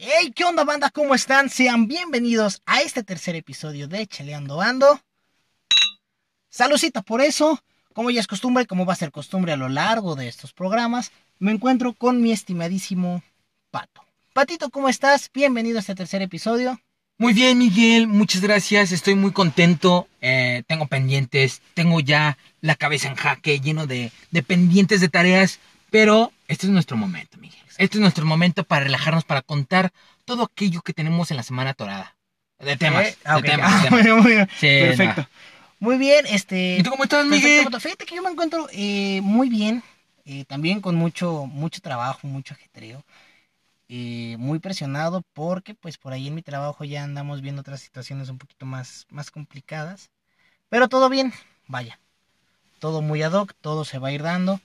Hey, ¿qué onda banda? ¿Cómo están? Sean bienvenidos a este tercer episodio de Cheleando Bando. Salucita por eso, como ya es costumbre, como va a ser costumbre a lo largo de estos programas, me encuentro con mi estimadísimo Pato. Patito, ¿cómo estás? Bienvenido a este tercer episodio. Muy bien, Miguel, muchas gracias. Estoy muy contento. Eh, tengo pendientes, tengo ya la cabeza en jaque, lleno de pendientes de tareas. Pero este es nuestro momento, Miguel. Este es nuestro momento para relajarnos, para contar todo aquello que tenemos en la semana torada. De temas. Eh, ah, de temas, Ah, temas. muy bien, muy bien. Sí, Perfecto. no. Muy bien, este. ¿Y tú cómo estás, Miguel? Fíjate que yo me encuentro eh, muy bien, eh, también con mucho, mucho trabajo, mucho ajetreo, eh, muy presionado porque pues por ahí en mi trabajo ya andamos viendo otras situaciones un poquito más, más complicadas, pero todo bien, vaya, todo muy ad hoc, todo se va a ir dando,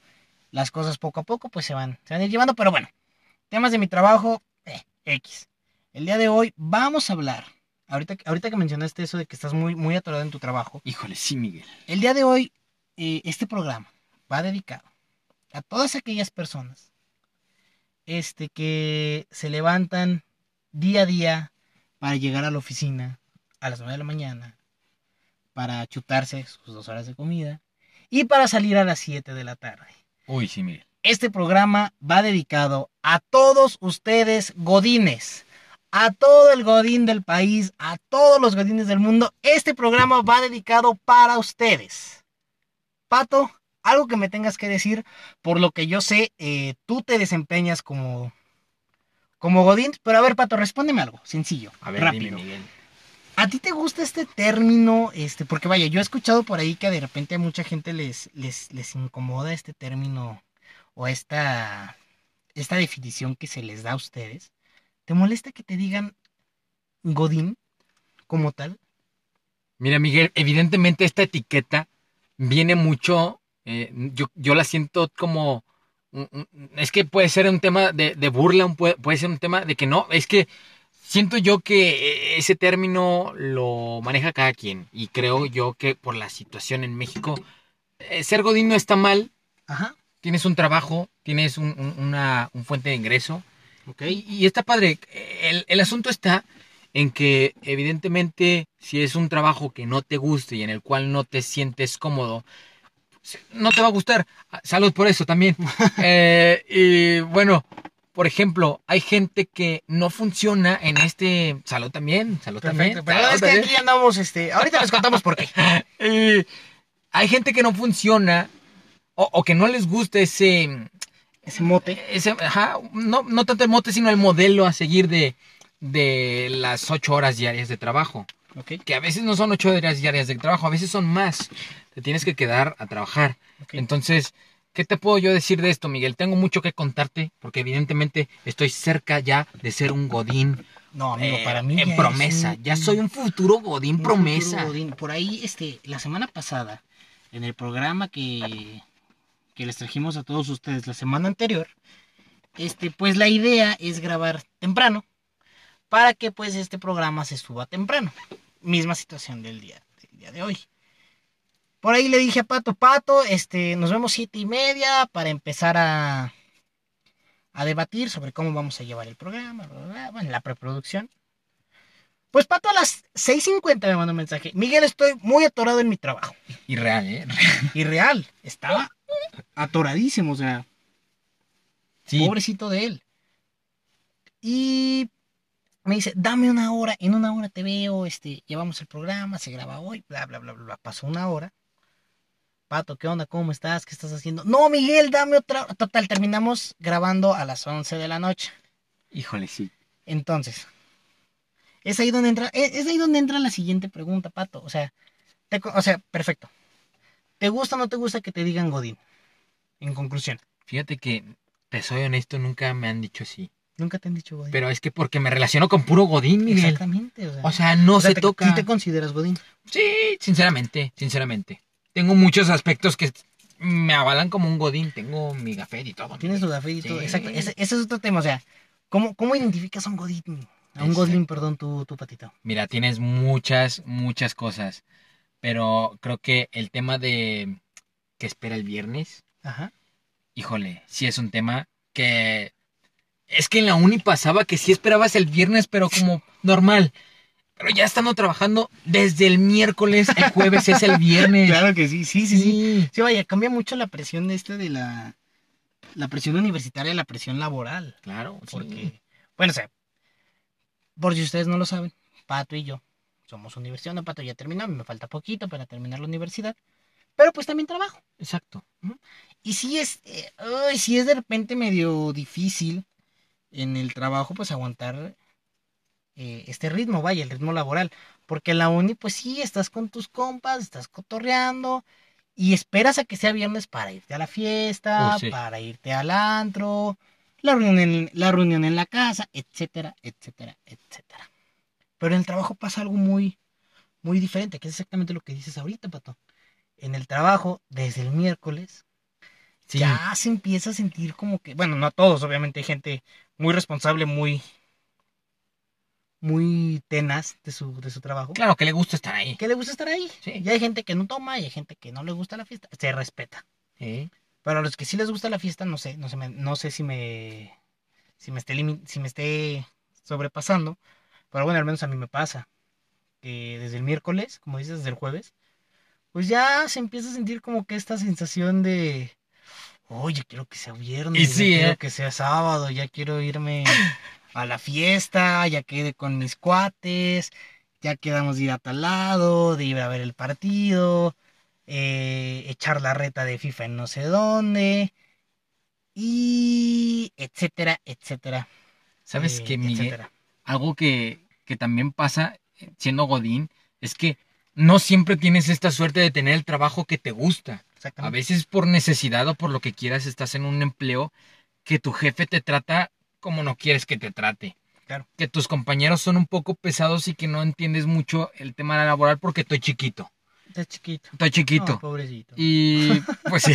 las cosas poco a poco pues se van, se van a ir llevando, pero bueno, temas de mi trabajo, eh, X. El día de hoy vamos a hablar, ahorita, ahorita que mencionaste eso de que estás muy, muy atorado en tu trabajo, Híjole, sí, Miguel. el día de hoy, eh, este programa va dedicado a todas aquellas personas este, que se levantan día a día para llegar a la oficina a las 9 de la mañana, para chutarse sus dos horas de comida y para salir a las 7 de la tarde. Uy, sí, Miguel. Este programa va dedicado a todos ustedes godines, a todo el godín del país, a todos los godines del mundo. Este programa va dedicado para ustedes. Pato, algo que me tengas que decir, por lo que yo sé, eh, tú te desempeñas como, como godín. Pero a ver, Pato, respóndeme algo, sencillo, A ver, rápido. dime, Miguel. ¿A ti te gusta este término? Este, porque vaya, yo he escuchado por ahí que de repente a mucha gente les, les, les incomoda este término o esta, esta definición que se les da a ustedes. ¿Te molesta que te digan Godín como tal? Mira, Miguel, evidentemente esta etiqueta viene mucho, eh, yo, yo la siento como, es que puede ser un tema de, de burla, un- puede, puede ser un tema de que no, es que siento yo que ese término lo maneja cada quien y creo yo que por la situación en México, eh, ser godín no está mal, Ajá. Tienes un trabajo, tienes un, un- una un fuente de ingreso, Ok. y, y está padre. El, el asunto está en que, evidentemente, si es un trabajo que no te guste y en el cual no te sientes cómodo, no te va a gustar. Ah, Salud por eso también. Eh, y bueno, por ejemplo, hay gente que no funciona en este. Salud también. Salud Perfecto. también. Pero salud es que aquí andamos, este, ahorita les contamos por qué. Hay gente que no funciona o, o que no les gusta ese. Ese mote. Ese, ajá, no, no tanto el mote, sino el modelo a seguir de, de las ocho horas diarias de trabajo. Ok. Que a veces no son ocho horas diarias de trabajo, a veces son más. Te tienes que quedar a trabajar. Entonces, ¿qué te puedo yo decir de esto, Miguel? Tengo mucho que contarte, porque evidentemente estoy cerca ya de ser un godín. No, amigo, eh, para mí. en es promesa. un- Ya soy un futuro godín Un promesa. futuro godín. Por ahí, este, la semana pasada, en el programa que, que les trajimos a todos ustedes la semana anterior, este, pues la idea es grabar temprano para que pues este programa se suba temprano. Misma situación del día, del día de hoy. Por ahí le dije a Pato, Pato, este, nos vemos siete y media para empezar a, a debatir sobre cómo vamos a llevar el programa, bla, bla, bla, bueno, la preproducción. Pues Pato a las 6.50 me mandó un mensaje. Miguel, estoy muy atorado en mi trabajo. Y real, ¿eh? Y real, estaba atoradísimo, o sea, Sí. pobrecito de él. Y me dice, dame una hora, en una hora te veo, este, llevamos el programa, se graba hoy, bla, bla, bla, bla, bla. Pasó una hora. Pato, ¿qué onda? ¿Cómo estás? ¿Qué estás haciendo? No, Miguel, dame otra hora. Total, terminamos grabando a las 11 de la noche. Híjole, sí. Entonces, es ahí donde entra, es, es ahí donde entra la siguiente pregunta, Pato. O sea, te o sea, perfecto. ¿Te gusta o no te gusta que te digan Godín? En conclusión, Fíjate que, te soy honesto, nunca me han dicho así. nunca te han dicho Godín. Pero es que porque me relaciono con puro godín, Miguel. Exactamente, o sea, O sea, no o sea, se te, toca. ¿sí te consideras Godín? Sí, sinceramente, sinceramente. Tengo muchos aspectos que me avalan como un godín. Tengo mi gafet y todo. Tienes tu café y todo. Sí. Exacto, ese, ese es otro tema, o sea, ¿cómo, cómo identificas a un Godín? A un. Godín, perdón, tu, tu patito. Mira, tienes muchas, muchas cosas. Pero creo que el tema de que espera el viernes, Ajá. híjole, sí es un tema que Es que en la uni pasaba que sí esperabas el viernes, pero como normal. Pero ya estando trabajando desde el miércoles, el jueves es el viernes. Claro que sí, sí, sí, sí. Sí, vaya, cambia mucho la presión de esta de la, la presión universitaria y la presión laboral. Claro, sí. Porque, bueno, o sea, por si ustedes no lo saben, Pato y yo somos universidad, no, Pato ya terminamos, me falta poquito para terminar la universidad, pero pues también trabajo. Exacto. Y si es, eh, si es de repente medio difícil en el trabajo, pues aguantar eh, este ritmo, vaya, el ritmo laboral. Porque en la uni, pues sí, estás con tus compas, estás cotorreando y esperas a que sea viernes para irte a la fiesta, Oh, sí. para irte al antro, la reunión, en, la reunión en la casa, etcétera, etcétera, etcétera. Pero en el trabajo pasa algo muy, muy diferente, que es exactamente lo que dices ahorita, Pato. En el trabajo, desde el miércoles, Sí. ya se empieza a sentir como que, bueno, no a todos, obviamente hay gente muy responsable, muy, muy tenaz de su, de su trabajo. Claro que le gusta estar ahí. Que le gusta estar ahí. Sí. Y hay gente que no toma y hay gente que no le gusta la fiesta. Se respeta. Sí. Pero a los que sí les gusta la fiesta, no sé, no sé, no sé si me, si me esté, si me esté sobrepasando. Pero bueno, al menos a mí me pasa. Que desde el miércoles, como dices, desde el jueves, pues ya se empieza a sentir como que esta sensación de, oye, quiero que sea viernes, Y ya sí, quiero ¿eh? que sea sábado, ya quiero irme a la fiesta, ya quedé con mis cuates, ya quedamos de ir a tal lado, de ir a ver el partido, eh, echar la reta de FIFA en no sé dónde, y etcétera, etcétera. ¿Sabes eh, qué, Miguel? etcétera. Algo que, que también pasa eh, siendo Godín es que no siempre tienes esta suerte de tener el trabajo que te gusta. A veces por necesidad o por lo que quieras estás en un empleo que tu jefe te trata como no quieres que te trate. Claro. Que tus compañeros son un poco pesados y que no entiendes mucho el tema laboral porque estoy chiquito. Está chiquito. Estoy chiquito. Pobrecito. Y pues sí,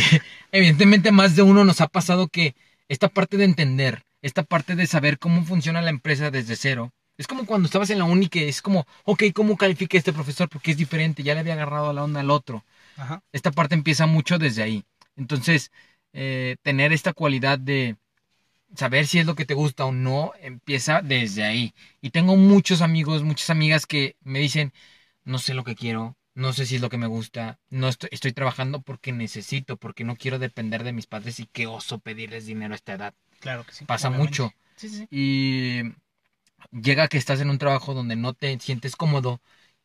evidentemente más de uno nos ha pasado que esta parte de entender, esta parte de saber cómo funciona la empresa desde cero, es como cuando estabas en la uni que es como, ok, ¿cómo califica este profesor? Porque es diferente, ya le había agarrado la onda al otro. Ajá. Esta parte empieza mucho desde ahí. Entonces, eh, tener esta cualidad de saber si es lo que te gusta o no, empieza desde ahí. Y tengo muchos amigos, muchas amigas que me dicen, no sé lo que quiero, no sé si es lo que me gusta, no estoy, estoy trabajando porque necesito, porque no quiero depender de mis padres y qué oso pedirles dinero a esta edad. Claro que sí. Pasa obviamente. mucho. Sí, sí, sí. Y llega que estás en un trabajo donde no te sientes cómodo.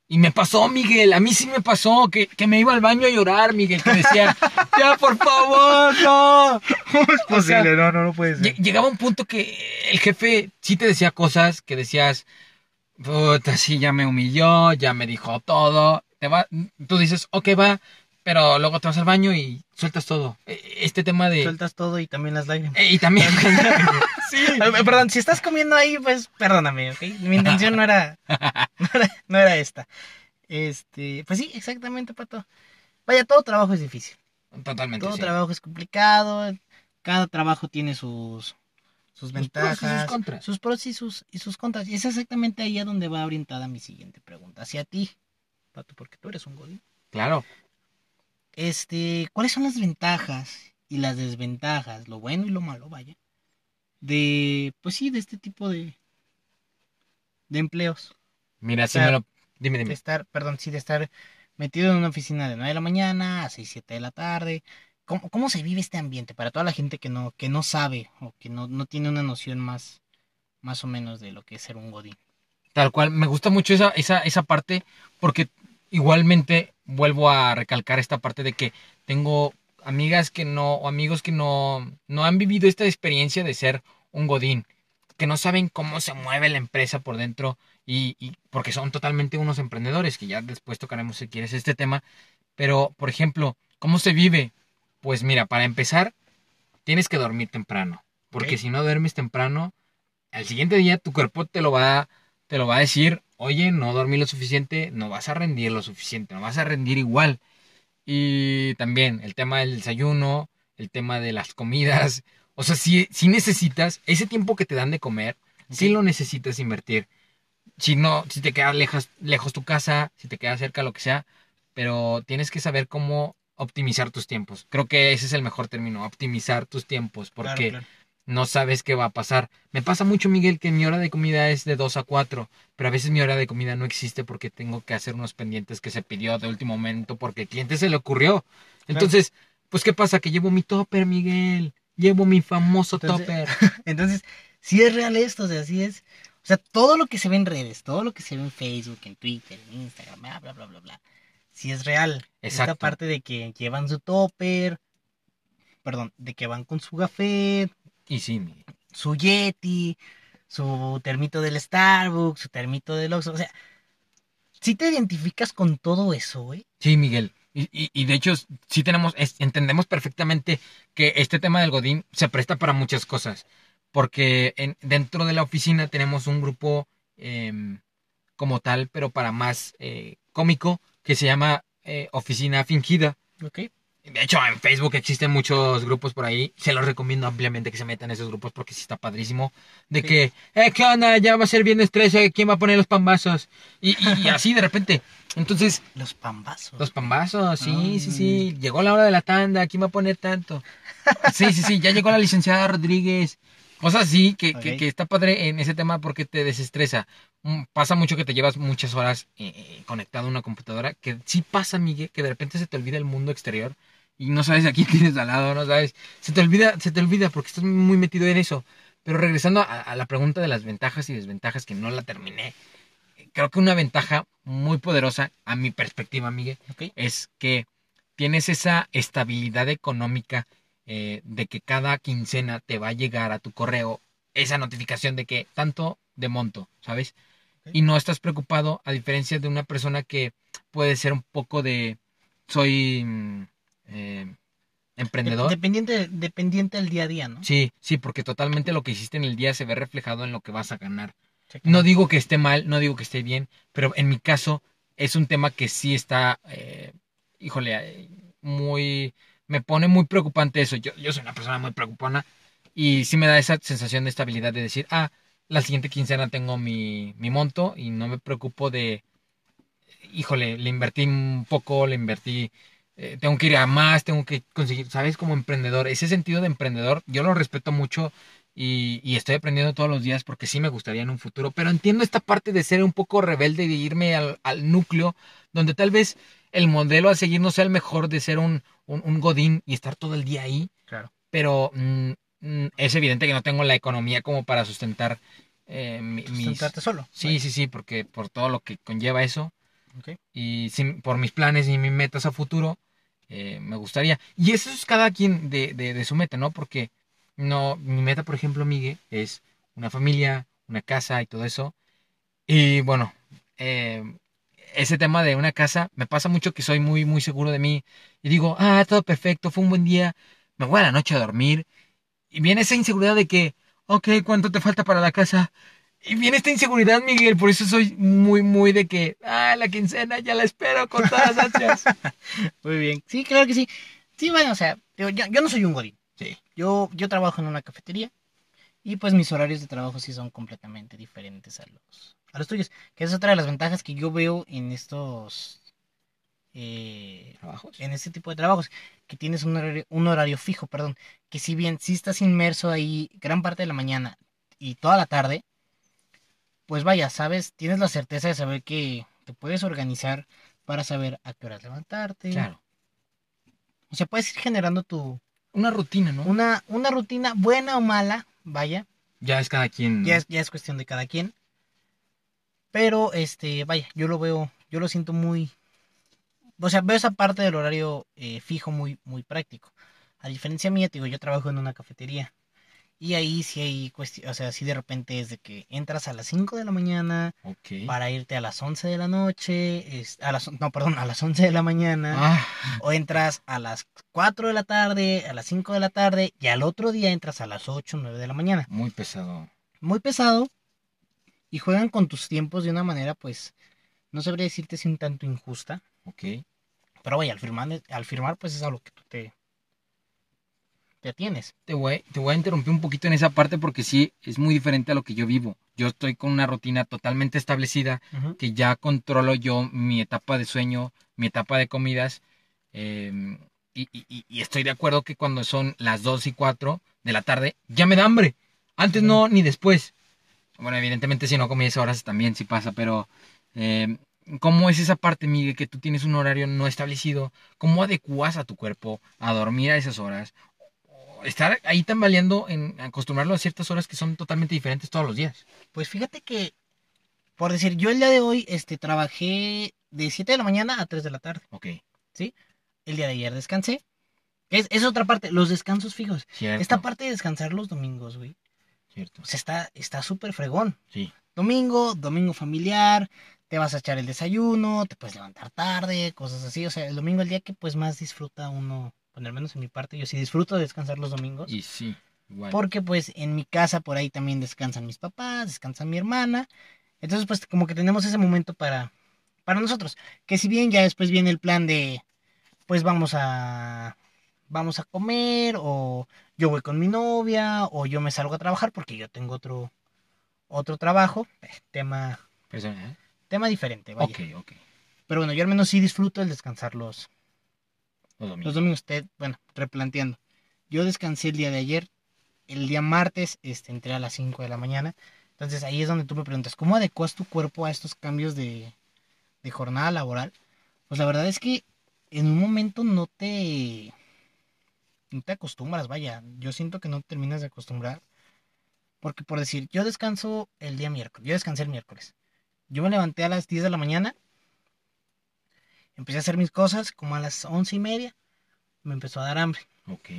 Y me pasó, Miguel, a mí sí me pasó, que, que me iba al baño a llorar, Miguel, que decía, ya, por favor, no. ¿Cómo es O sea, posible? no, no, no puede ser. Lle- Llegaba un punto que el jefe sí te decía cosas que decías, puta, sí, ya me humilló, ya me dijo todo. Te va, tú dices, ok, va, pero luego te vas al baño y sueltas todo. E- Este tema de... Sueltas todo y también las lágrimas. Eh, Y también... sí. Perdón, si estás comiendo ahí, pues perdóname, ¿ok? Mi intención no era, no era, no era esta. Este, pues sí, exactamente, Pato. Vaya, todo trabajo es difícil. Totalmente. Todo sí. trabajo es complicado. Cada trabajo tiene sus, sus Sus pros y ventajas, sus contras. sus pros y sus, y sus contras. Y es exactamente ahí a donde va orientada mi siguiente pregunta. Hacia ti, Pato, porque tú eres un godín. Claro. Este, ¿cuáles son las ventajas y las desventajas, lo bueno y lo malo, vaya, de, pues sí, de este tipo de, de empleos? Mira, si me lo... Dime, De dime. estar, perdón, sí, de estar metido en una oficina de 9 de la mañana a 6, 7 de la tarde. ¿Cómo, cómo se vive este ambiente para toda la gente que no, que no sabe o que no, no tiene una noción más, más o menos de lo que es ser un godín? Tal cual, me gusta mucho esa, esa, esa parte porque igualmente vuelvo a recalcar esta parte de que tengo amigas que no, o amigos que no, no han vivido esta experiencia de ser un godín, que no saben cómo se mueve la empresa por dentro y, y porque son totalmente unos emprendedores, que ya después tocaremos si quieres este tema, pero por ejemplo, ¿cómo se vive? Pues mira, para empezar, tienes que dormir temprano, porque si no duermes temprano, al siguiente día tu cuerpo te lo va te lo va a decir, oye, no dormí lo suficiente, no vas a rendir lo suficiente, no vas a rendir igual. Y también el tema del desayuno, el tema de las comidas, o sea, si, si necesitas ese tiempo que te dan de comer, si Ok. lo necesitas invertir. Si no, si te queda lejos, lejos tu casa, si te queda cerca, lo que sea, pero tienes que saber cómo optimizar tus tiempos. Creo que ese es el mejor término, optimizar tus tiempos, porque Claro, claro. No sabes qué va a pasar. Me pasa mucho, Miguel, que mi hora de comida es de 2 a 4, pero a veces mi hora de comida no existe porque tengo que hacer unos pendientes que se pidió de último momento porque el cliente se le ocurrió. Entonces, pues, ¿qué pasa? Que llevo mi topper, Miguel. Llevo mi famoso Entonces- topper. Entonces, si es real esto, o sea, sí es. O sea, todo lo que se ve en redes, todo lo que se ve en Facebook, en Twitter, en Instagram, bla, bla, bla, bla, bla. Si es real. Esta Exacto. parte de que llevan su topper, perdón, de que van con su café, Y sí, Miguel. su Yeti, su termito del Starbucks, su termito del Oxxo, o sea, si te identificas con todo eso, güey. Sí, Miguel. Y, y- y de hecho, sí tenemos, es- entendemos perfectamente que este tema del Godín se presta para muchas cosas. Porque en- dentro de la oficina tenemos un grupo em, como tal, pero para más eh, cómico, que se llama eh, Oficina Fingida. Ok. De hecho, en Facebook existen muchos grupos por ahí. Se los recomiendo ampliamente que se metan en esos grupos porque sí está padrísimo. De Sí. que, eh, ¿qué onda? Ya va a ser viernes 13, ¿quién va a poner los pambazos? Y, y- y así de repente. Entonces, Los pambazos. los pambazos, sí, Ah. sí, sí. Llegó la hora de la tanda, ¿quién va a poner tanto? Sí, sí, sí, ya llegó la licenciada Rodríguez. Cosas así que, que está padre en ese tema porque te desestresa. Mm, Pasa mucho que te llevas muchas horas eh, eh, conectado a una computadora. Que sí pasa, Miguel, que de repente se te olvida el mundo exterior y no sabes a quién tienes al lado, no sabes. Se te olvida, se te olvida porque estás muy metido en eso. Pero regresando a, a la pregunta de las ventajas y desventajas, que no la terminé. Creo que una ventaja muy poderosa, a mi perspectiva, Miguel, es que tienes esa estabilidad económica eh, de que cada quincena te va a llegar a tu correo esa notificación de que tanto de monto, ¿sabes? Y no estás preocupado a diferencia de una persona que puede ser un poco de soy mm, eh, emprendedor. Dependiente, dependiente del día a día, ¿no? Sí, sí, porque totalmente lo que hiciste en el día se ve reflejado en lo que vas a ganar. No digo que esté mal, no digo que esté bien, pero en mi caso es un tema que sí está, eh, híjole, eh, muy, me pone muy preocupante eso. Yo, yo soy una persona muy preocupona y sí me da esa sensación de estabilidad de decir, ah, la siguiente quincena tengo mi, mi monto y no me preocupo de, híjole, le invertí un poco, le invertí, eh, tengo que ir a más, tengo que conseguir, ¿sabes? Como emprendedor, ese sentido de emprendedor, yo lo respeto mucho y, y estoy aprendiendo todos los días porque sí me gustaría en un futuro, pero entiendo esta parte de ser un poco rebelde y de irme al, al núcleo donde tal vez el modelo a seguir no sea el mejor de ser un, un, un godín y estar todo el día ahí, Claro. pero mm, mm, es evidente que no tengo la economía como para sustentar eh, mi- mis... Solo. Sí, sí, sí, porque por todo lo que conlleva eso Ok. y por mis planes y mis metas a futuro, eh, me gustaría. Y eso es cada quien de, de, de su meta, ¿no? Porque no, mi meta, por ejemplo, Miguel, es una familia, una casa y todo eso. Y bueno, eh, ese tema de una casa, me pasa mucho que soy muy, muy seguro de mí y digo, ah, todo perfecto, fue un buen día, me voy a la noche a dormir. Y viene esa inseguridad de que, ok, ¿cuánto te falta para la casa? Y viene esta inseguridad, Miguel, por eso soy muy, muy de que, ah, la quincena ya la espero con todas las ansias. Muy bien. Sí, claro que sí. Sí, bueno, o sea, yo, yo no soy un godín. Sí. Yo, yo trabajo en una cafetería y pues mis horarios de trabajo sí son completamente diferentes a los, a los tuyos. Que es otra de las ventajas que yo veo en estos... eh, ¿Trabajos? en este tipo de trabajos, que tienes un horario, un horario fijo, perdón, que si bien sí estás inmerso ahí gran parte de la mañana y toda la tarde, pues vaya, sabes, tienes la certeza de saber que te puedes organizar para saber a qué horas levantarte. Claro. O sea, puedes ir generando tu Una rutina, ¿no? una, una rutina buena o mala, vaya, Ya es cada quien. ya es, ya es cuestión de cada quien. Pero este, vaya, yo lo veo, yo lo siento muy, o sea, veo esa parte del horario eh, fijo muy, muy práctico. A diferencia mía, te digo, yo trabajo en una cafetería. Y ahí sí hay cuestión, o sea, sí de repente es de que entras a las 5 de la mañana para irte a las 11 de la noche, es- a las, no, perdón, a las 11 de la mañana, Ah, o entras a las 4 de la tarde, a las 5 de la tarde, y al otro día entras a las 8, 9 de la mañana. muy pesado. Muy pesado, y juegan con tus tiempos de una manera, pues, no sabría decirte si un tanto injusta, Ok. pero vaya, al firmar, al firmar pues es a lo que tú te, te atienes. Te voy, te voy a interrumpir un poquito en esa parte porque sí, es muy diferente a lo que yo vivo. Yo estoy con una rutina totalmente establecida que ya controlo yo mi etapa de sueño, mi etapa de comidas. eh, y, y- y- y estoy de acuerdo que cuando son las 2 y 4, de la tarde, ya me da hambre. Antes no, ni después. Bueno, evidentemente si no comí esas horas también sí pasa, pero eh, ¿cómo es esa parte, Miguel, que tú tienes un horario no establecido? ¿Cómo adecuas a tu cuerpo a dormir a esas horas? Estar ahí tambaleando en acostumbrarlo a ciertas horas que son totalmente diferentes todos los días. Pues fíjate que, por decir, yo el día de hoy este, trabajé de 7 de la mañana a 3 de la tarde. Ok, El día de ayer descansé. Es, es otra parte, los descansos fijos. cierto. Esta parte de descansar los domingos, güey. Cierto. Está está súper fregón. Sí. Domingo, domingo familiar, te vas a echar el desayuno, te puedes levantar tarde, cosas así. O sea, el domingo es el día que pues más disfruta uno, bueno, al menos en mi parte, yo sí disfruto de descansar los domingos. Y sí, igual. Porque pues en mi casa por ahí también descansan mis papás, descansa mi hermana. Entonces pues como que tenemos ese momento para, para nosotros. Que si bien ya después viene el plan de pues vamos a vamos a comer o yo voy con mi novia o yo me salgo a trabajar porque yo tengo otro otro trabajo, eh, tema Persona, ¿eh? tema diferente, vaya. Ok, ok. Pero bueno, yo al menos sí disfruto el descansar los, Los domingos. los domingos. Te- bueno, replanteando. Yo descansé el día de ayer. El día martes este, entré a las 5 de la mañana. Entonces ahí es donde tú me preguntas, ¿cómo adecuas tu cuerpo a estos cambios de, de jornada laboral? Pues la verdad es que en un momento no te, no te acostumbras, vaya. Yo siento que no te terminas de acostumbrar. Porque por decir, yo descanso el día miércoles. Yo descansé el miércoles. Yo me levanté a las 10 de la mañana. Empecé a hacer mis cosas como a las once y media. Me empezó a dar hambre. Ok.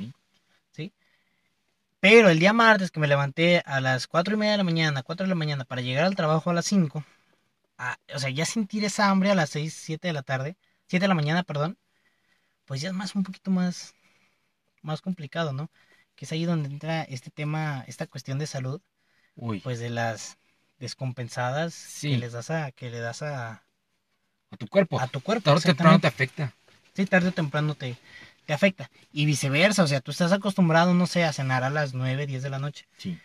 Pero el día martes que me levanté a las cuatro y media de la mañana, 4 de la mañana, para llegar al trabajo a las 5, o sea, ya sentir esa hambre a las 6, 7 de la tarde, 7 de la mañana, perdón, pues ya es más un poquito más, más complicado, ¿no? Que es ahí donde entra este tema, esta cuestión de salud, Uy. pues de las descompensadas Sí. que les das a, que le das a, a tu cuerpo. a tu cuerpo. Tarde o temprano te afecta. Sí, tarde o temprano te, te afecta. Y viceversa, o sea, tú estás acostumbrado, no sé, a cenar a las 9, 10 de la noche. Sí.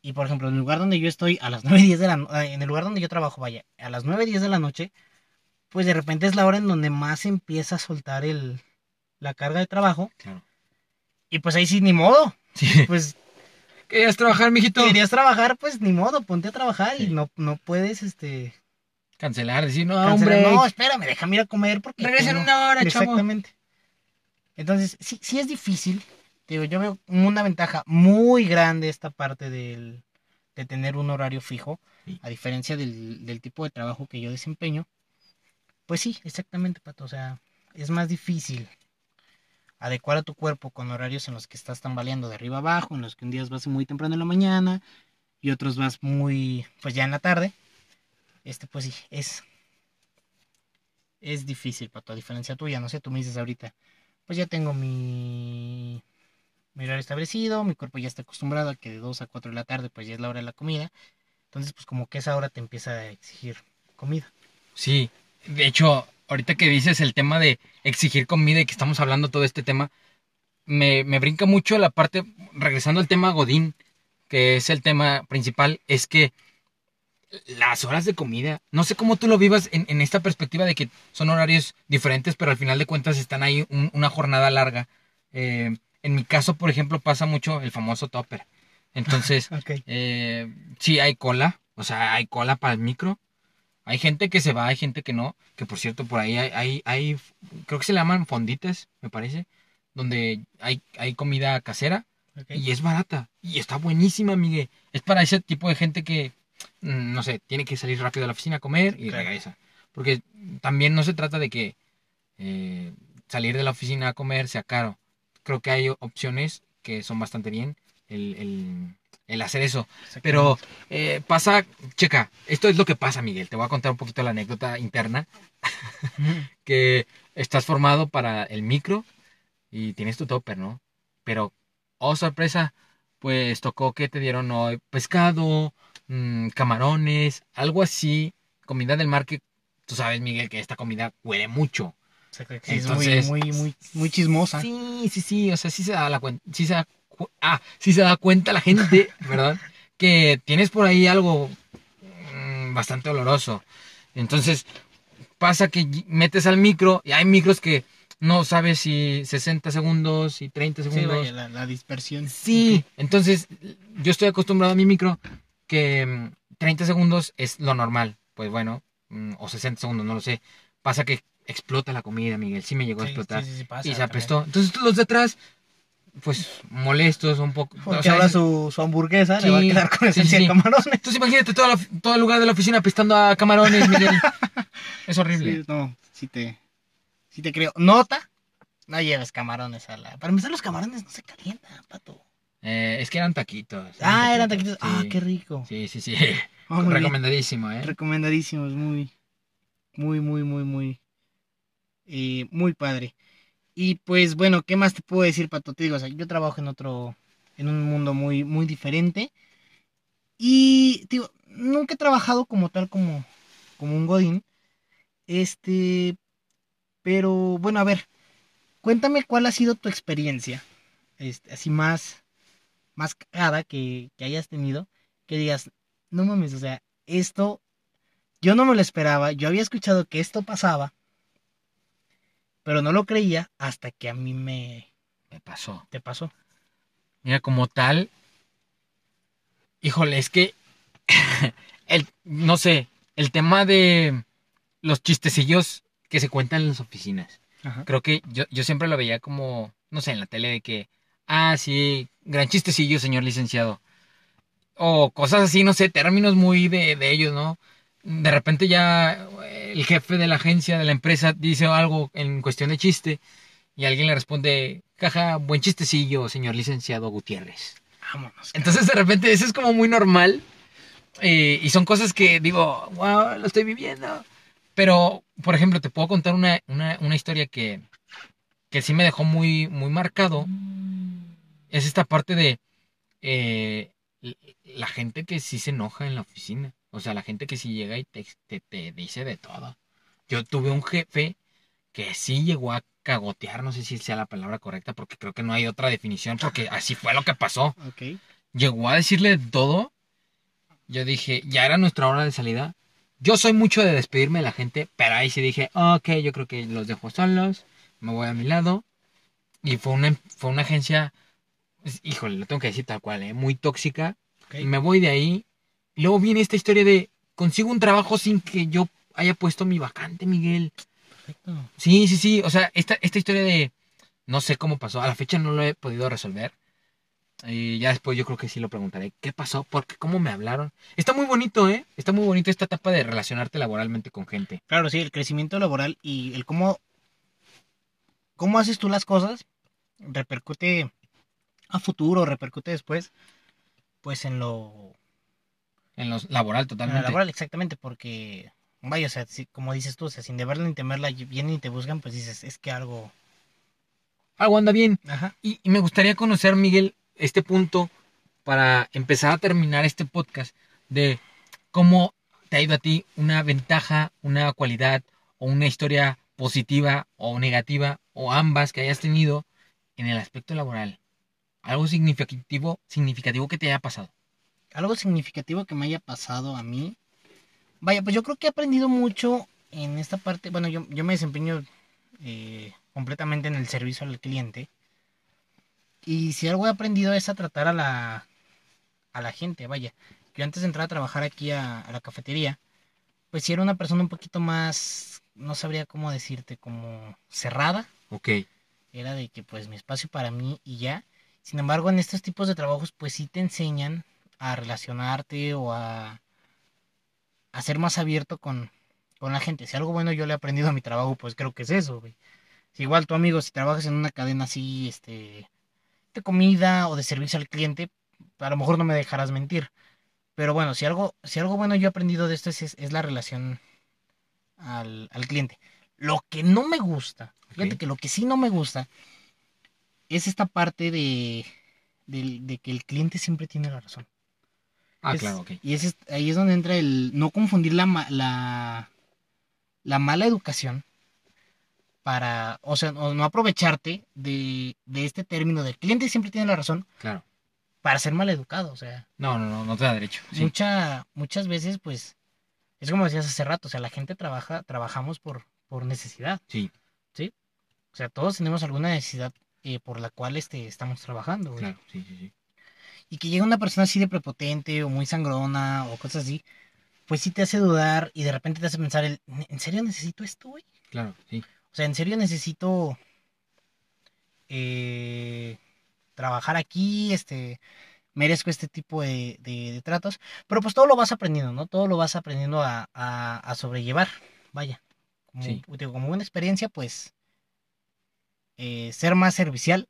Y por ejemplo, en el lugar donde yo estoy, a las 9, 10 de la en el lugar donde yo trabajo, vaya, a las 9, 10 de la noche, pues de repente es la hora en donde más empieza a soltar el, la carga de trabajo. Claro. Y pues ahí sí, ni modo. Sí. Pues ¿Querías trabajar, mijito? querías trabajar, pues ni modo, ponte a trabajar y no, no puedes, este... Cancelar, decir, no, cancelar. hombre. No, espérame, déjame ir a comer porque... Regresa en una hora, chavo. Exactamente. Entonces, sí, sí es difícil. Digo, yo veo una ventaja muy grande esta parte del, de tener un horario fijo, Sí. a diferencia del, del tipo de trabajo que yo desempeño. Pues sí, exactamente, Pato. O sea, es más difícil adecuar a tu cuerpo con horarios en los que estás tambaleando de arriba abajo, en los que un día vas muy temprano en la mañana y otros vas muy, pues ya en la tarde. Este, pues sí, es, es difícil, Pato, a diferencia tuya, no sé, tú me dices ahorita, pues ya tengo mi, mi horario establecido, mi cuerpo ya está acostumbrado a que de 2 a 4 de la tarde, pues ya es la hora de la comida, entonces pues como que esa hora te empieza a exigir comida. Sí, de hecho, ahorita que dices el tema de exigir comida y que estamos hablando todo este tema, me, me brinca mucho la parte, regresando al tema Godín, que es el tema principal, es que las horas de comida, no sé cómo tú lo vivas en, en esta perspectiva de que son horarios diferentes, pero al final de cuentas están ahí un- una jornada larga. Eh, en mi caso, por ejemplo, pasa mucho el famoso topper. Entonces, eh, sí, hay cola, o sea, hay cola para el micro. Hay gente que se va, hay gente que no. Que por cierto, por ahí hay, hay, hay- creo que se le llaman fonditas, me parece, donde hay, hay comida casera y es barata. Y está buenísima, Miguel. Es para ese tipo de gente que, no sé, tiene que salir rápido a la oficina a comer y Claro. regresa. Porque también no se trata de que eh, salir de la oficina a comer sea caro. Creo que hay opciones que son bastante bien el, el- el hacer eso. Pero eh, pasa, checa, esto es lo que pasa, Miguel. Te voy a contar un poquito la anécdota interna. que estás formado para el micro y tienes tu topper, ¿no? Pero, oh sorpresa, pues tocó que te dieron hoy pescado, mm, camarones, algo así, comida del mar que tú sabes, Miguel, que esta comida huele mucho. Sí, es Entonces- muy, muy, muy, muy chismosa. Sí, sí, sí, o sea, sí se da la cuenta, sí se da, ah, sí se da cuenta la gente, ¿verdad? que tienes por ahí algo mm, bastante oloroso. Entonces, pasa que metes al micro y hay micros que no sabes si 60 segundos y 30 Sí, segundos. vaya, la, la dispersión. Sí, entonces yo estoy acostumbrado a mi micro que mm, 30 segundos es lo normal. Pues bueno, mm, o 60 segundos, no lo sé. Pasa que explota la comida, Miguel. Sí me llegó a explotar. sí, sí, sí, pasa y se también. apestó. Entonces los de atrás, pues molestos un poco. o Porque sea, ahora su, su hamburguesa le va a quedar con esencia de camarones. Entonces imagínate todo, la- todo el lugar de la oficina apestando a camarones, Miguel. es horrible. No, sí te, sí te creo. Nota, no lleves camarones a la... Para empezar, los camarones no se calientan, pato. Eh, es que eran taquitos. Ah, eran taquitos. Ah, qué rico. Sí, sí, sí. Recomendadísimo, ¿eh? Recomendadísimos, muy, muy, muy, muy, muy, eh, muy padre. Y pues bueno, ¿qué más te puedo decir, Pato? Te digo, o sea, yo trabajo en otro, en un mundo muy, muy diferente. Y, digo, nunca he trabajado como tal, como, como un Godín. Este, pero bueno, a ver, cuéntame cuál ha sido tu experiencia, este, así más, más cagada que, que hayas tenido, que digas, no mames, o sea, esto yo no me lo esperaba, yo había escuchado que esto pasaba, pero no lo creía hasta que a mí me Me pasó. te pasó. Mira, como tal. Híjole, es que. el, no sé, el tema de los chistecillos que se cuentan en las oficinas. Ajá. Creo que yo, yo siempre lo veía como, no sé, en la tele de que, ah, sí, gran chistecillo, señor licenciado. O cosas así, no sé, términos muy de, de ellos, ¿no? De repente ya el jefe de la agencia, de la empresa, dice algo en cuestión de chiste y alguien le responde, jaja, buen chistecillo, señor licenciado Gutiérrez. Vámonos. Entonces de repente eso es como muy normal. eh, y son cosas que digo, wow, lo estoy viviendo. Pero, por ejemplo, te puedo contar una, una, una historia que, que sí me dejó muy, muy marcado. Es esta parte de eh, la gente que sí se enoja en la oficina. O sea, la gente que sí llega y te, te, te dice de todo. Yo tuve un jefe que sí llegó a cagotear, no sé si sea la palabra correcta, porque creo que no hay otra definición, porque así fue lo que pasó Ok. llegó a decirle todo. Yo dije, ya era nuestra hora de salida. Yo soy mucho de despedirme de la gente, pero ahí sí dije, ok, yo creo que los dejo solos, me voy a mi lado. Y fue una, fue una agencia, híjole, lo tengo que decir tal cual, ¿eh? muy tóxica. ok. Y me voy de ahí. Luego viene esta historia de, consigo un trabajo sin que yo haya puesto mi vacante, Miguel. Perfecto. Sí, sí, sí. O sea, esta, esta historia de. No sé cómo pasó. A la fecha no lo he podido resolver. Y ya después yo creo que sí lo preguntaré. ¿Qué pasó? ¿Por qué? ¿Cómo me hablaron? Está muy bonito, ¿eh? Está muy bonito esta etapa de relacionarte laboralmente con gente. Claro, sí, el crecimiento laboral y el cómo, cómo haces tú las cosas repercute a futuro, repercute después, pues en lo, En lo laboral, en lo totalmente. laboral, exactamente, porque, vaya, o sea, si- como dices tú, o sea, sin deberla ni temerla, y vienen y te buscan, pues dices, es que algo, Algo anda bien. ajá, Y, y me gustaría conocer, Miguel, este punto para empezar a terminar este podcast de cómo te ha ido a ti una ventaja, una cualidad o una historia positiva o negativa o ambas que hayas tenido en el aspecto laboral. Algo significativo, significativo que te haya pasado. algo significativo que me haya pasado a mí. Vaya, pues yo creo que he aprendido mucho en esta parte. Bueno, yo, yo me desempeño eh, completamente en el servicio al cliente. Y si algo he aprendido es a tratar a la, a la gente, vaya. Yo antes de entrar a trabajar aquí a, a la cafetería, pues si era una persona un poquito más, no sabría cómo decirte, como cerrada. Ok. Era de que pues mi espacio para mí y ya. Sin embargo, en estos tipos de trabajos pues sí te enseñan a relacionarte o a, a ser más abierto con, con la gente. Si algo bueno yo le he aprendido a mi trabajo, pues creo que es eso, güey. Si igual tu amigo, si trabajas en una cadena así, este, de comida o de servicio al cliente, a lo mejor no me dejarás mentir. Pero bueno, si algo, si algo bueno yo he aprendido de esto es, es, es la relación al, al cliente. Lo que no me gusta, fíjate que lo que sí no me gusta es esta parte de, del- de que el cliente siempre tiene la razón. Ah, Es- claro, ok. Y es- ahí es donde entra el no confundir la, la, la mala educación para, o sea, no aprovecharte de, de este término del cliente siempre tiene la razón Claro. para ser mal educado. O sea, No, no, no, no te da derecho. Sí. mucha, muchas veces, pues, es como decías hace rato, o sea, la gente trabaja, trabajamos por, por necesidad. Sí. O sea, todos tenemos alguna necesidad eh, por la cual este, estamos trabajando. Claro, sí, sí, sí. Y que llega una persona así de prepotente o muy sangrona o cosas así, pues sí te hace dudar y de repente te hace pensar, el, ¿en serio necesito esto, güey? Claro, sí. O sea, ¿en serio necesito eh, trabajar aquí? Este, merezco este tipo de, de- de tratos. Pero pues todo lo vas aprendiendo, ¿no? Todo lo vas aprendiendo a, a- a sobrellevar. Vaya. Como, Sí. digo, como una experiencia, pues, eh, ser más servicial.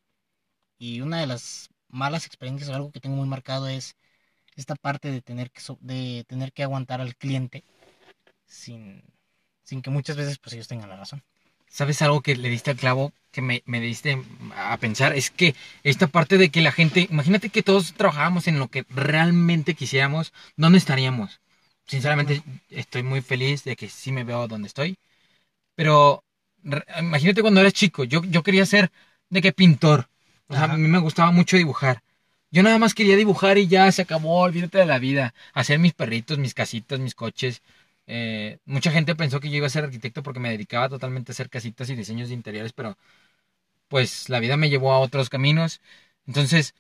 Y una de las malas experiencias o algo que tengo muy marcado es esta parte de tener que, so- de tener que aguantar al cliente sin, sin que muchas veces pues ellos tengan la razón. ¿Sabes algo que le diste al clavo que me, me diste a pensar? Es que esta parte de que la gente, imagínate que todos trabajábamos en lo que realmente quisiéramos, ¿dónde estaríamos? Sinceramente, estoy muy feliz de que sí me veo donde estoy. Pero imagínate cuando eras chico, yo, yo quería ser de que pintor. O sea, a mí me gustaba mucho dibujar. Yo nada más quería dibujar y ya se acabó, olvídate de la vida. Hacer mis perritos, mis casitas, mis coches. Eh, mucha gente pensó que yo iba a ser arquitecto porque me dedicaba totalmente a hacer casitas y diseños de interiores, pero pues la vida me llevó a otros caminos. Entonces,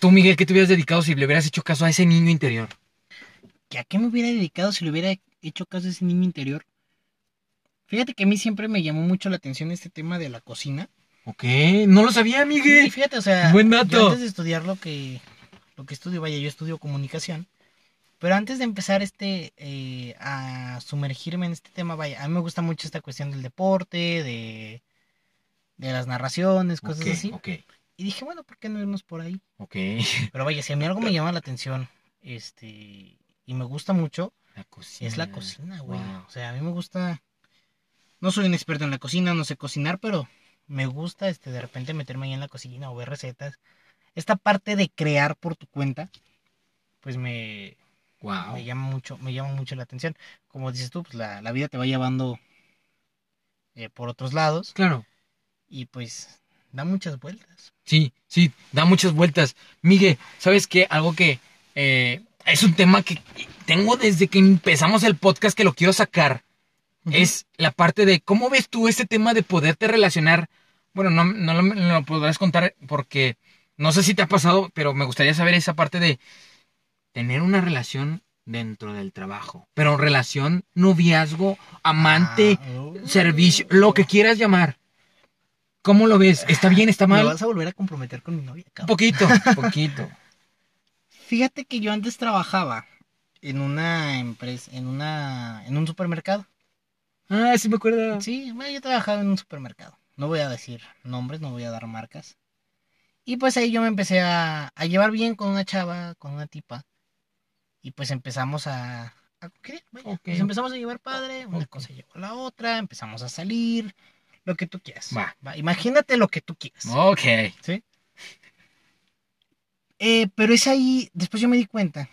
tú, Miguel, ¿qué te hubieras dedicado si le hubieras hecho caso a ese niño interior? ¿Que ¿A qué me hubiera dedicado si le hubiera hecho caso a ese niño interior? Fíjate que a mí siempre me llamó mucho la atención este tema de la cocina. Ok, no lo sabía, Sí, Miguel. fíjate, o sea, Buen yo dato. antes de estudiar lo que, lo que estudio, vaya, yo estudio comunicación, pero antes de empezar este, eh, a sumergirme en este tema, vaya, a mí me gusta mucho esta cuestión del deporte, de, de las narraciones, cosas Ok, así, ok, y dije, bueno, ¿por qué no irnos por ahí? ok. Pero vaya, si a mí algo me llama la atención, este, y me gusta mucho, La cocina. es la cocina, güey. Wow. O sea, a mí me gusta. No soy un experto en la cocina, no sé cocinar, pero me gusta este de repente meterme ahí en la cocina o ver recetas. Esta parte de crear por tu cuenta, pues me, Wow. me llama mucho, me llama mucho la atención. Como dices tú, pues la, la vida te va llevando eh, por otros lados Claro. y pues da muchas vueltas. Sí, sí, da muchas vueltas. Miguel, ¿sabes qué? Algo que eh, es un tema que tengo desde que empezamos el podcast que lo quiero sacar. Es la parte de cómo ves tú este tema de poderte relacionar. Bueno, no, no lo, lo podrás contar porque no sé si te ha pasado, pero me gustaría saber esa parte de tener una relación dentro del trabajo. Pero relación, noviazgo, amante, Ah, servicio, lo que quieras llamar. ¿Cómo lo ves? ¿Está bien? ¿Está Me mal? vas a volver a comprometer con mi novia, cabrón. poquito, poquito. Fíjate que yo antes trabajaba en una empresa, en una, en un supermercado. Ah, sí me acuerdo. Sí, bueno, yo trabajaba en un supermercado. No voy a decir nombres, no voy a dar marcas. Y pues ahí yo me empecé a, a llevar bien con una chava, con una tipa. Y pues empezamos a... a vaya. Ok. Nos empezamos a llevar padre, una cosa llevó a la otra, empezamos a salir, lo que tú quieras. Va. Imagínate lo que tú quieras. Ok. ¿Sí? Eh, pero es ahí, después yo me di cuenta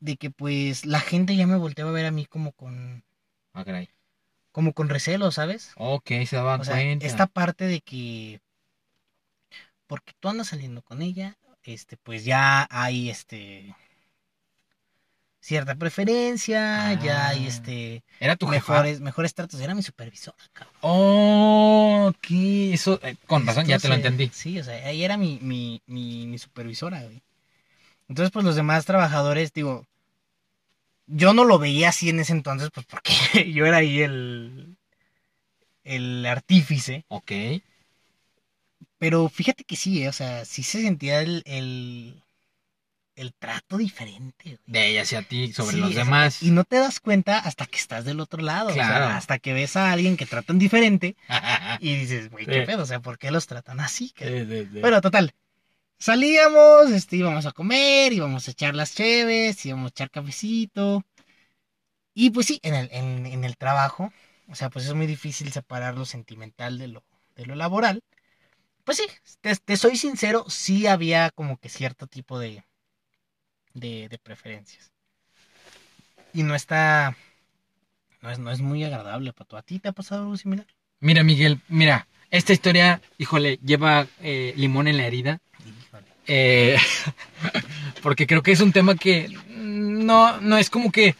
de que pues la gente ya me volteaba a ver a mí como con, Ah, caray. Como con recelo, ¿sabes? Ok, se daban O sea, cuenta. esta parte de que porque tú andas saliendo con ella, este, pues ya hay este cierta preferencia, ya hay Ah, este Era tu jefa. mejores, mejores tratos. Era mi supervisora, cabrón. Oh, ok. Eso, eh, con razón, ya te lo entendí. Sí, o sea, ahí era mi, mi, mi, mi supervisora, güey. Entonces, pues los demás trabajadores, digo, yo no lo veía así en ese entonces, pues porque yo era ahí el, el artífice. Ok. Pero fíjate que sí, eh, o sea, sí se sentía el, el, el trato diferente, güey. De ella hacia ti, sobre Sí, los sea, demás. Y no te das cuenta hasta que estás del otro lado. o sea, hasta que ves a alguien que tratan diferente y dices, güey, ¿qué Sí. pedo? O sea, ¿por qué los tratan así? Sí. Bueno, total. Salíamos, este, íbamos a comer, íbamos a echar las cheves, íbamos a echar cafecito. Y pues sí, en el, en, en el trabajo, o sea, pues es muy difícil separar lo sentimental de lo, de lo laboral. Pues sí, te, te soy sincero, sí había como que cierto tipo de, de, de preferencias. Y no está, no es, no es muy agradable, Pato. ¿A ti te ha pasado algo similar? Mira, Miguel, mira, esta historia, híjole, lleva eh, limón en la herida. Eh, porque creo que es un tema que no, no es como que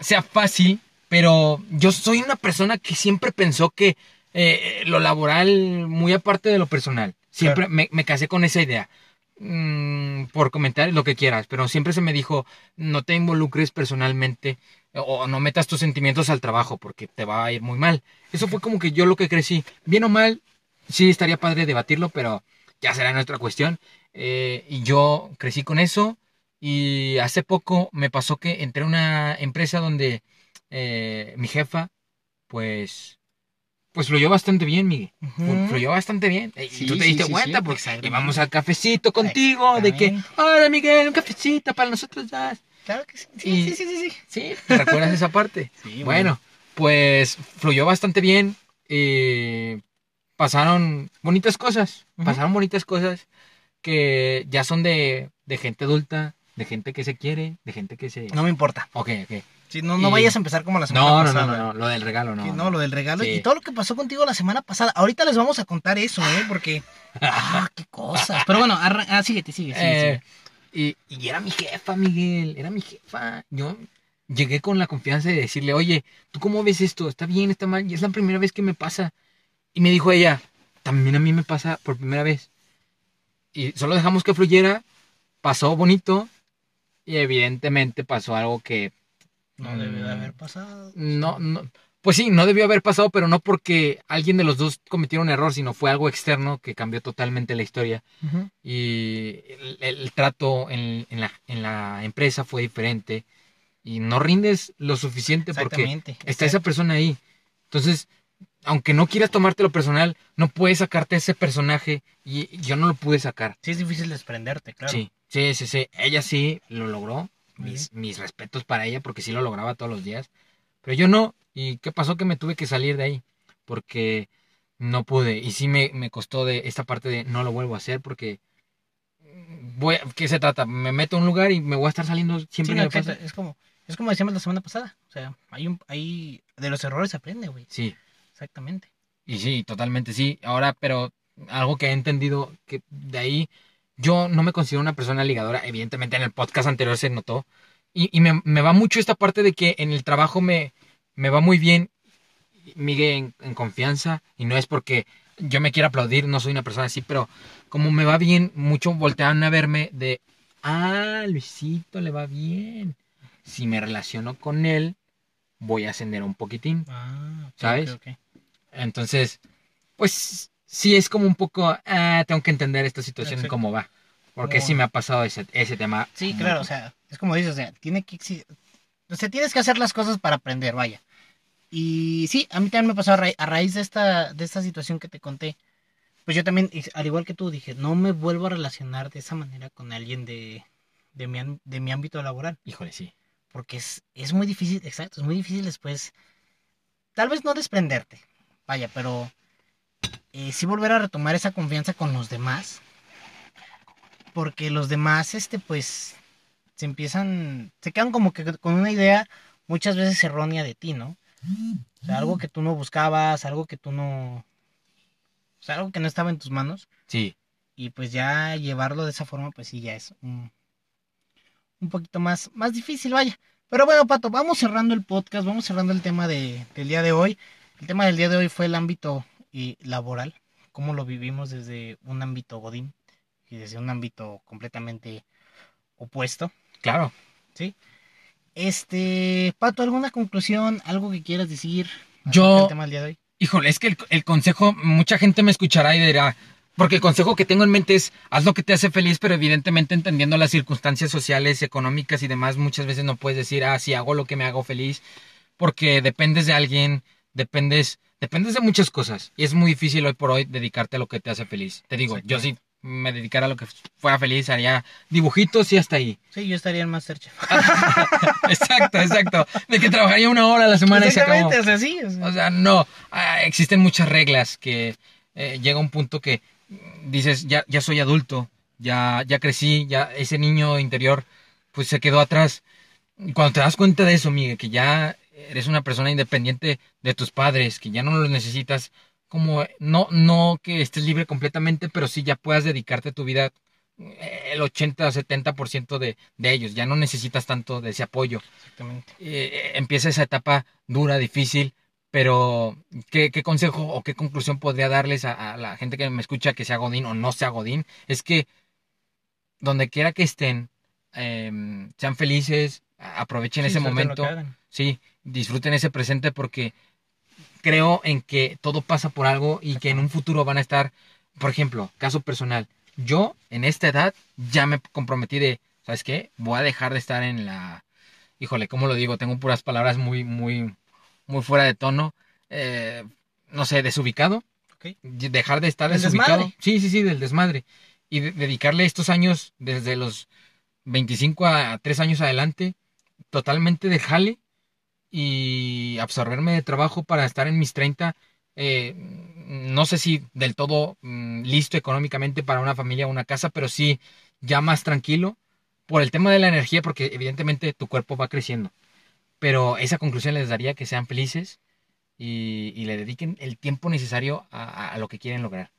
sea fácil, pero yo soy una persona que siempre pensó que eh, lo laboral muy aparte de lo personal. Siempre Claro. me, me casé con esa idea. Mm, por comentar lo que quieras, pero siempre se me dijo, no te involucres personalmente o no metas tus sentimientos al trabajo porque te va a ir muy mal. Eso fue como que yo lo que crecí. Bien o mal, sí estaría padre debatirlo, pero ya será nuestra cuestión. Eh, y yo crecí con eso y hace poco me pasó que entré a una empresa donde eh, mi jefa, pues, pues fluyó bastante bien, Miguel. Fluyó bastante bien. Y Sí, tú te sí, diste sí, cuenta porque íbamos al cafecito contigo, de que, hola Miguel, un cafecito para nosotros dos. Claro que sí. Sí, Y- sí, sí, sí, sí. ¿te recuerdas esa parte? Sí, Bueno, pues fluyó bastante bien. eh, pasaron bonitas cosas. Pasaron bonitas cosas que ya son de, de gente adulta, de gente que se quiere, de gente que se... No me importa. Ok, ok. Sí, no, no Y- vayas a empezar como la semana No, no, pasada. no, no, no, lo del regalo no. Sí, no. lo del regalo Sí. y todo lo que pasó contigo la semana pasada. Ahorita les vamos a contar eso, ¿eh? Porque. ¡Ah, qué cosas! Pero bueno, arra- ah, síguete, sigue, sigue, Eh, y, y era mi jefa, Miguel, era mi jefa. Yo llegué con la confianza de decirle, oye, ¿tú cómo ves esto? ¿Está bien, está mal? Y es la primera vez que me pasa. Y me dijo ella, también a mí me pasa por primera vez. Y solo dejamos que fluyera, pasó bonito y evidentemente pasó algo que No debe de haber pasado. no, no, pues sí, no debió haber pasado, pero no porque alguien de los dos cometiera un error, sino fue algo externo que cambió totalmente la historia y el, el trato en, en la, en la empresa fue diferente y no rindes lo suficiente porque está esa persona ahí. Entonces, aunque no quieras tomártelo personal, no puedes sacarte ese personaje y yo no lo pude sacar. Sí, es difícil desprenderte, claro. Sí, sí, sí, sí. Ella sí lo logró. Mis, mis respetos para ella porque sí lo lograba todos los días. Pero yo no. ¿Y qué pasó? Que me tuve que salir de ahí porque no pude. Y sí me, me costó de esta parte de no lo vuelvo a hacer porque... Voy, ¿Qué se trata? Me meto a un lugar y me voy a estar saliendo Sí, siempre no, me exacto. pasa. Es como, es como decíamos la semana pasada. O sea, hay un, hay, de los errores se aprende, güey. Sí, Exactamente. y sí, totalmente sí. Ahora, pero algo que he entendido que de ahí yo no me considero una persona ligadora. Evidentemente en el podcast anterior se notó. Y, y me, me va mucho esta parte de que en el trabajo me, me va muy bien, Miguel, en, en confianza. Y no es porque yo me quiera aplaudir, no soy una persona así, pero como me va bien, mucho voltean a verme de, ah, Luisito le va bien. Si me relaciono con él, voy a ascender un poquitín. Ah, ok, ¿Sabes? ok, ok. Entonces, pues sí es como un poco, ah, tengo que entender esta situación cómo va. Porque sí me ha pasado ese, ese tema. Sí, muy- claro, o sea, es como dices, o sea, tiene que o sea, tienes que hacer las cosas para aprender, vaya. Y sí, a mí también me pasó a, ra- a raíz de esta, de esta situación que te conté. Pues yo también, al igual que tú, dije, no me vuelvo a relacionar de esa manera con alguien de, de, mi, de mi ámbito laboral. Híjole, sí. Porque es, es muy difícil, exacto, es muy difícil después, tal vez no desprenderte, vaya, pero eh, sí volver a retomar esa confianza con los demás. Porque los demás, este, pues, se empiezan, se quedan como que con una idea muchas veces errónea de ti, ¿no? O sea, algo que tú no buscabas, algo que tú no, o sea, algo que no estaba en tus manos. Sí. Y pues ya llevarlo de esa forma, pues sí, ya es un, un poquito más, más difícil, vaya. Pero bueno, Pato, vamos cerrando el podcast, vamos cerrando el tema de, del día de hoy. El tema del día de hoy fue el ámbito eh, laboral, cómo lo vivimos desde un ámbito godín y desde un ámbito completamente opuesto. Claro. Este, Pato, ¿alguna conclusión? ¿Algo que quieras decir? Yo- del tema del día de hoy? Híjole, es que el, el consejo, mucha gente me escuchará y dirá, porque el consejo que tengo en mente es, haz lo que te hace feliz, pero evidentemente entendiendo las circunstancias sociales, económicas y demás, muchas veces no puedes decir, ah, sí, hago lo que me hago feliz, porque dependes de alguien, dependes, dependes de muchas cosas, y es muy difícil hoy por hoy dedicarte a lo que te hace feliz. Te digo, yo si me dedicara a lo que fuera feliz, haría dibujitos y hasta ahí. Sí, yo estaría en Masterchef. exacto, exacto. De que trabajaría una hora a la semana y se acabó. Exactamente, o sea, sí. o sea, O sea, no, ah, existen muchas reglas que eh, llega un punto que dices, ya, ya soy adulto, ya, ya crecí, ya ese niño interior pues se quedó atrás. Cuando te das cuenta de eso, Miguel, que ya eres una persona independiente de tus padres, que ya no los necesitas, como no, no que estés libre completamente, pero sí ya puedas dedicarte a tu vida eh, el 80 o 70% de, de ellos, ya no necesitas tanto de ese apoyo exactamente. eh, empieza esa etapa dura, difícil, Pero, ¿qué, qué consejo o qué conclusión podría darles a, a la gente que me escucha que sea Godín o no sea Godín? Es que donde quiera que estén, em, sean felices, aprovechen ese momento. Sí, disfruten ese presente porque creo en que todo pasa por algo y que en un futuro van a estar, por ejemplo, caso personal, yo en esta edad ya me comprometí de, ¿sabes qué? Voy a dejar de estar en la, híjole, ¿cómo lo digo? Tengo puras palabras muy, muy, muy fuera de tono, eh, no sé, desubicado, dejar de estar desubicado. desmadre. Sí, sí, sí, del desmadre. Y de- dedicarle estos años, desde los 25 a 3 años adelante, totalmente de jale y absorberme de trabajo para estar en mis 30. eh, no sé si del todo mm, listo económicamente para una familia o una casa, pero sí ya más tranquilo por el tema de la energía, porque evidentemente tu cuerpo va creciendo. Pero esa conclusión les daría que sean felices y, y le dediquen el tiempo necesario a, a- lo que quieren lograr.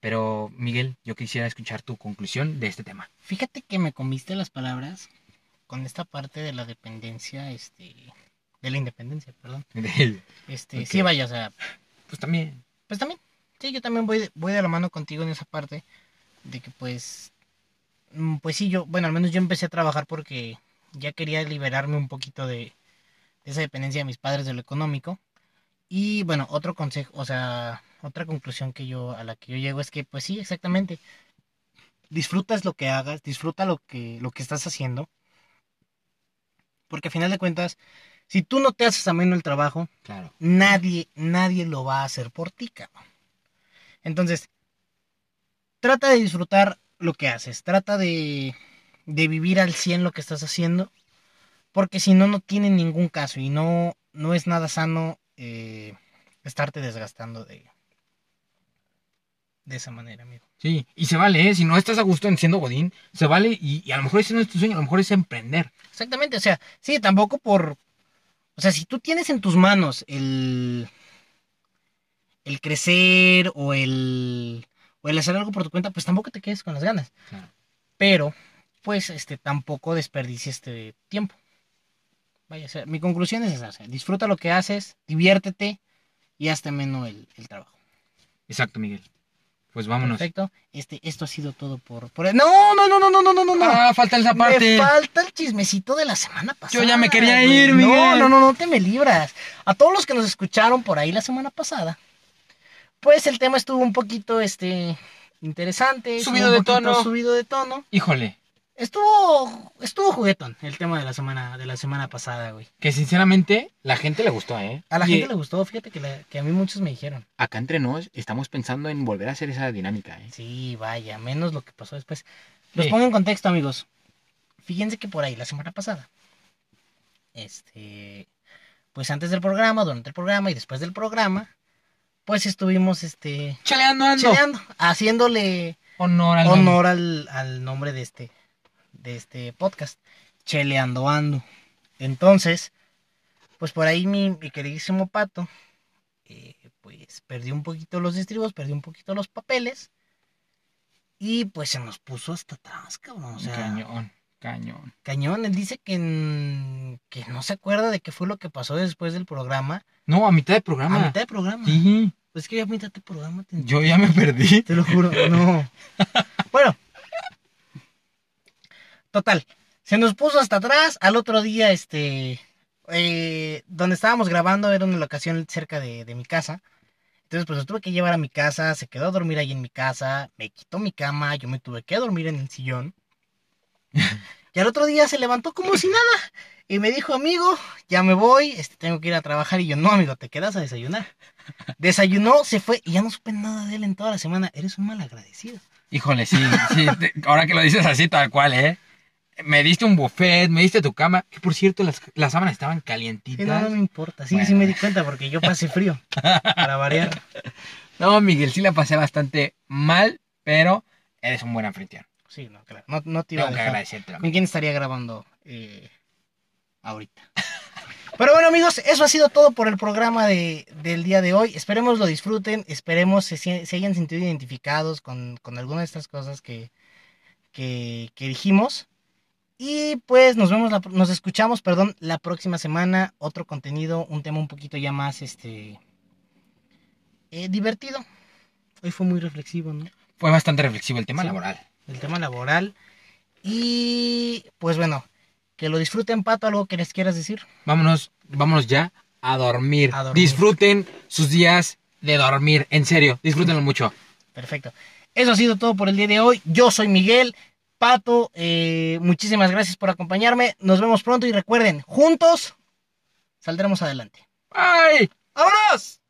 Pero Miguel, yo quisiera escuchar tu conclusión de este tema. Fíjate que me comiste las palabras con esta parte de la dependencia, este, de la independencia, perdón. Este, sí, vaya, o sea, Pues también. pues también, sí, yo también voy, de- voy de la mano contigo en esa parte de que pues, mm, pues sí, yo, bueno, al menos yo empecé a trabajar porque ya quería liberarme un poquito de, de esa dependencia de mis padres de lo económico. Y bueno, otro consejo, o sea, otra conclusión que yo, a la que yo llego es que pues sí, exactamente, disfrutas lo que hagas, disfruta lo que, lo que estás haciendo. Porque a final de cuentas, si tú no te haces ameno el trabajo, Claro. nadie, nadie lo va a hacer por ti, cabrón. Entonces, trata de disfrutar lo que haces, trata de, de vivir al 100 lo que estás haciendo, porque si no, no tiene ningún caso y no, no es nada sano eh, estarte desgastando de, de esa manera, amigo. Sí, y se vale, ¿eh? Si no estás a gusto en siendo Godín, se vale y, y a lo mejor ese no es tu sueño, a lo mejor es emprender. Exactamente, o sea, sí, tampoco por... O sea, si tú tienes en tus manos el... El crecer o el... O el hacer algo por tu cuenta, pues tampoco te quedes con las ganas. Claro. Pero, pues, este, tampoco desperdicies este tiempo. Vaya, o sea, mi conclusión es esa, o sea, disfruta lo que haces, diviértete y hazte menos el, el trabajo. Exacto, Miguel. Pues vámonos. Perfecto. Este, esto ha sido todo por, por... E-, no, no, no, no, no, no, no, no. Ah, falta esa parte. Me falta el chismecito de la semana pasada. Yo ya me quería ir, Miguel. No, no, no, no te me libras. A todos los que nos escucharon por ahí la semana pasada, pues el tema estuvo un poquito, este, interesante. Subido de tono. Subido de tono. Híjole. Estuvo, estuvo juguetón el tema de la semana, de la semana pasada, güey. que sinceramente la gente le gustó, ¿eh? A la Y, gente le gustó, fíjate que, la- que a mí muchos me dijeron. Acá entre nos estamos pensando en volver a hacer esa dinámica, ¿eh? Sí, vaya, menos lo que pasó después. Los Sí. pongo en contexto, amigos. Fíjense que por ahí la semana pasada, este, pues antes del programa, durante el programa y después del programa, pues estuvimos, este, Chaleando ando. cheleando, haciéndole Honor al honor al, al nombre de este, de este podcast, Cheleando Ando. Entonces, pues por ahí mi, mi queridísimo pato, eh, pues perdió un poquito los estribos, perdió un poquito los papeles. Y pues se nos puso hasta atrás, cabrón. O sea, Cañón, cañón. cañón. Él dice que, que no se acuerda de qué fue lo que pasó después del programa. No, a mitad de programa. A mitad de programa. Sí, Pues es que ya a mitad de programa te yo ya me perdí. Te lo juro, no. bueno. Total. Se nos puso hasta atrás. Al otro día, este. eh, donde estábamos grabando era una locación cerca de, de mi casa. Entonces, pues lo tuve que llevar a mi casa. Se quedó a dormir ahí en mi casa. Me quitó mi cama. Yo me tuve que dormir en el sillón. y al otro día se levantó como si nada. Y me dijo, amigo, ya me voy. Este, tengo que ir a trabajar. Y yo, no, amigo, te quedas a desayunar. Desayunó, se fue. Y ya no supe nada de él en toda la semana. Eres un mal agradecido. Híjole, sí, sí. te- ahora que lo dices así, tal cual, ¿eh? Me diste un buffet, me diste tu cama. Que por cierto, las, las sábanas estaban calientitas. no, no me importa. Sí, Bueno. sí me di cuenta porque yo pasé frío. Para variar. No, Miguel, sí la pasé bastante mal, pero eres un buen anfitrión. Sí, no, claro. No, no te iba a Tengo que dejar. ¿Con quién estaría grabando eh, ahorita? Pero bueno, amigos, eso ha sido todo por el programa de, del día de hoy. Esperemos lo disfruten. Esperemos se, se hayan sentido identificados con, con alguna de estas cosas que, que, que dijimos. Y pues nos vemos, la- nos escuchamos, perdón, la próxima semana. Otro contenido, un tema un poquito ya más, este, eh, divertido. Hoy fue muy reflexivo, ¿no? Fue bastante reflexivo el tema Sí. laboral. El tema laboral. Y pues bueno, que lo disfruten, Pato, algo que les quieras decir. Vámonos, vámonos ya a dormir. A dormir. Disfruten sus días de dormir. En serio, disfrútenlo mucho. Perfecto. Eso ha sido todo por el día de hoy. Yo soy Miguel. Pato, eh, muchísimas gracias por acompañarme. Nos vemos pronto y recuerden, juntos saldremos adelante. ¡Bye! ¡Vámonos!